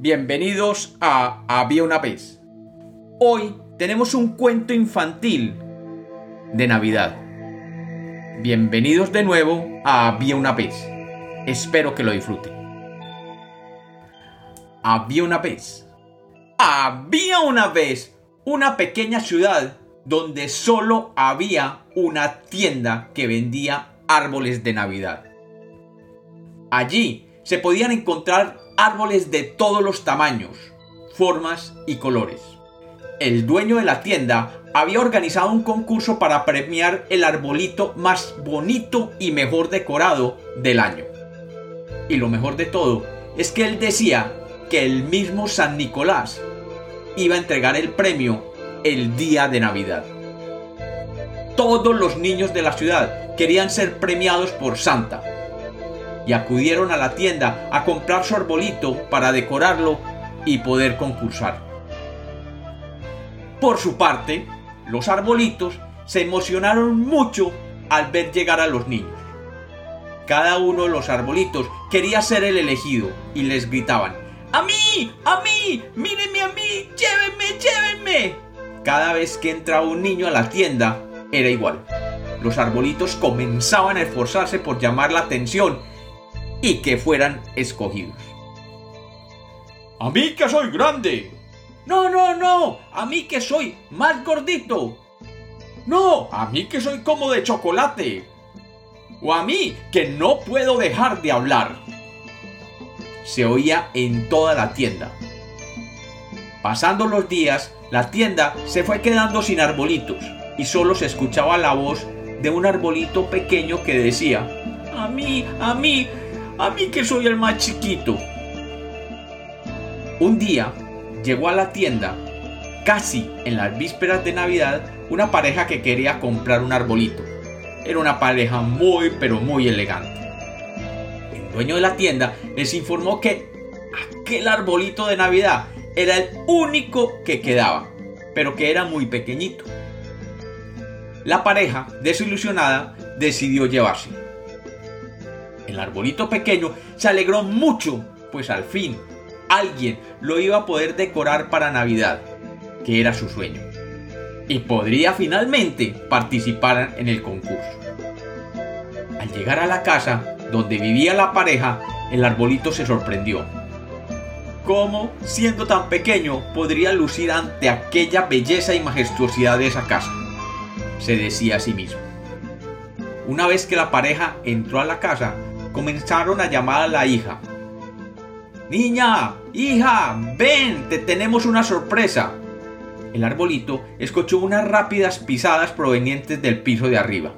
Bienvenidos a Había una vez. Hoy tenemos un cuento infantil de Navidad. Bienvenidos de nuevo a Había una vez. Espero que lo disfruten. Había una vez. Había una vez una pequeña ciudad donde solo había una tienda que vendía árboles de Navidad. Allí se podían encontrar árboles de todos los tamaños, formas y colores. El dueño de la tienda había organizado un concurso para premiar el arbolito más bonito y mejor decorado del año. Y lo mejor de todo es que él decía que el mismo San Nicolás iba a entregar el premio el día de Navidad. Todos los niños de la ciudad querían ser premiados por Santa y acudieron a la tienda a comprar su arbolito para decorarlo y poder concursar. Por su parte, los arbolitos se emocionaron mucho al ver llegar a los niños. Cada uno de los arbolitos quería ser el elegido y les gritaban, ¡A mí! ¡A mí! ¡Mírenme a mí! ¡Llévenme! ¡Llévenme! Cada vez que entraba un niño a la tienda, era igual. Los arbolitos comenzaban a esforzarse por llamar la atención y que fueran escogidos. A mí que soy grande. No, no, no. A mí que soy más gordito. No, a mí que soy como de chocolate. O a mí que no puedo dejar de hablar. Se oía en toda la tienda. Pasando los días, la tienda se fue quedando sin arbolitos y solo se escuchaba la voz de un arbolito pequeño que decía, a mí, a mí, a mí que soy el más chiquito. Un día llegó a la tienda, casi en las vísperas de Navidad, una pareja que quería comprar un arbolito. Era una pareja muy pero muy elegante. El dueño de la tienda les informó que aquel arbolito de Navidad era el único que quedaba, pero que era muy pequeñito. La pareja, desilusionada, decidió llevarse el arbolito pequeño, se alegró mucho, pues al fin alguien lo iba a poder decorar para Navidad, que era su sueño, y podría finalmente participar en el concurso. Al llegar a la casa donde vivía la pareja, el arbolito se sorprendió. ¿Cómo, siendo tan pequeño, podría lucir ante aquella belleza y majestuosidad de esa casa? Se decía a sí mismo. Una vez que la pareja entró a la casa, comenzaron a llamar a la hija. Niña, hija, ven, te tenemos una sorpresa. El arbolito escuchó unas rápidas pisadas provenientes del piso de arriba.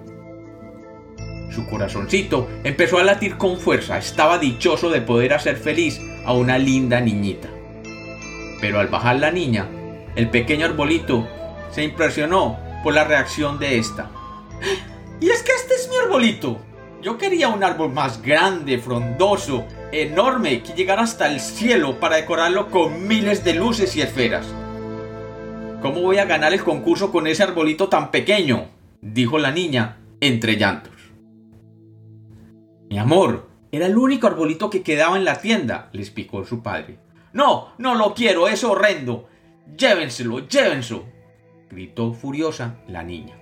Su corazoncito empezó a latir con fuerza, estaba dichoso de poder hacer feliz a una linda niñita. Pero al bajar la niña, el pequeño arbolito se impresionó por la reacción de esta. ¡Y es que este es mi arbolito! Yo quería un árbol más grande, frondoso, enorme, que llegara hasta el cielo para decorarlo con miles de luces y esferas. ¿Cómo voy a ganar el concurso con ese arbolito tan pequeño? dijo la niña, entre llantos. Mi amor, era el único arbolito que quedaba en la tienda, le explicó su padre. No, no lo quiero, es horrendo. Llévenselo, llévenselo, gritó furiosa la niña.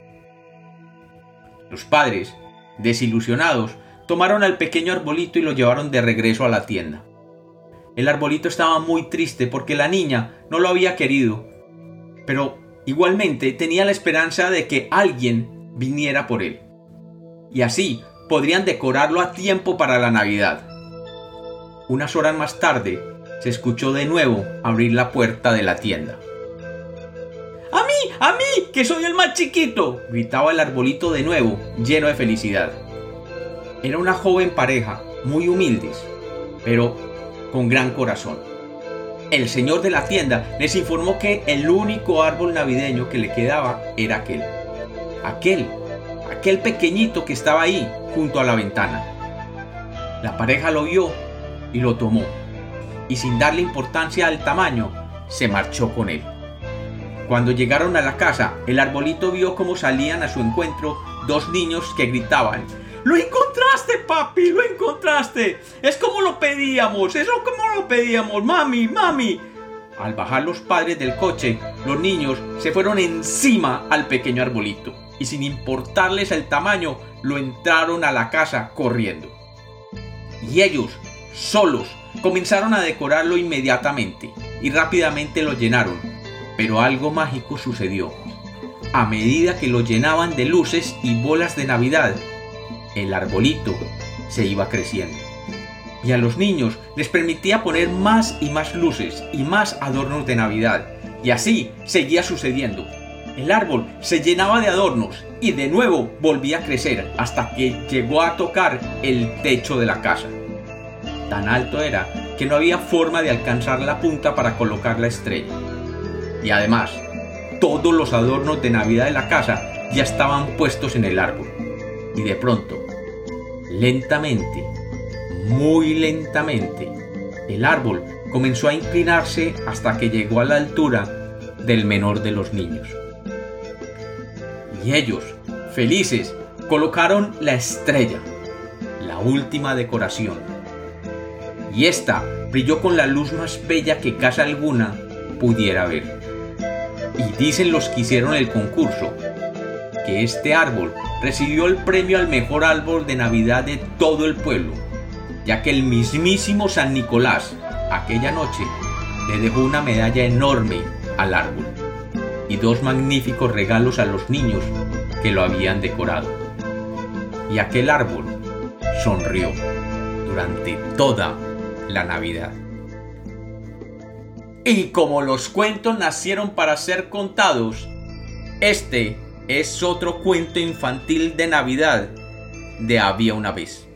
Los padres Desilusionados, tomaron al pequeño arbolito y lo llevaron de regreso a la tienda. El arbolito estaba muy triste porque la niña no lo había querido, pero igualmente tenía la esperanza de que alguien viniera por él. Y así podrían decorarlo a tiempo para la Navidad. Unas horas más tarde, se escuchó de nuevo abrir la puerta de la tienda. ¡Que soy el más chiquito! gritaba el arbolito de nuevo, lleno de felicidad. Era una joven pareja, muy humildes, pero con gran corazón. El señor de la tienda les informó que el único árbol navideño que le quedaba era aquel. Aquel, aquel pequeñito que estaba ahí, junto a la ventana. La pareja lo vio y lo tomó, y sin darle importancia al tamaño, se marchó con él. Cuando llegaron a la casa, el arbolito vio cómo salían a su encuentro dos niños que gritaban, ¡Lo encontraste, papi! ¡Lo encontraste! ¡Es como lo pedíamos! ¡Es como lo pedíamos! ¡Mami! ¡Mami! Al bajar los padres del coche, los niños se fueron encima al pequeño arbolito y sin importarles el tamaño, lo entraron a la casa corriendo. Y ellos, solos, comenzaron a decorarlo inmediatamente y rápidamente lo llenaron. Pero algo mágico sucedió. A medida que lo llenaban de luces y bolas de Navidad, el arbolito se iba creciendo. Y a los niños les permitía poner más y más luces y más adornos de Navidad. Y así seguía sucediendo. El árbol se llenaba de adornos y de nuevo volvía a crecer hasta que llegó a tocar el techo de la casa. Tan alto era que no había forma de alcanzar la punta para colocar la estrella. Y además, todos los adornos de Navidad de la casa ya estaban puestos en el árbol. Y de pronto, lentamente, muy lentamente, el árbol comenzó a inclinarse hasta que llegó a la altura del menor de los niños. Y ellos, felices, colocaron la estrella, la última decoración. Y esta brilló con la luz más bella que casa alguna pudiera ver. Y dicen los que hicieron el concurso que este árbol recibió el premio al mejor árbol de Navidad de todo el pueblo, ya que el mismísimo San Nicolás aquella noche le dejó una medalla enorme al árbol y dos magníficos regalos a los niños que lo habían decorado. Y aquel árbol sonrió durante toda la Navidad. Y como los cuentos nacieron para ser contados, este es otro cuento infantil de Navidad de Había una vez.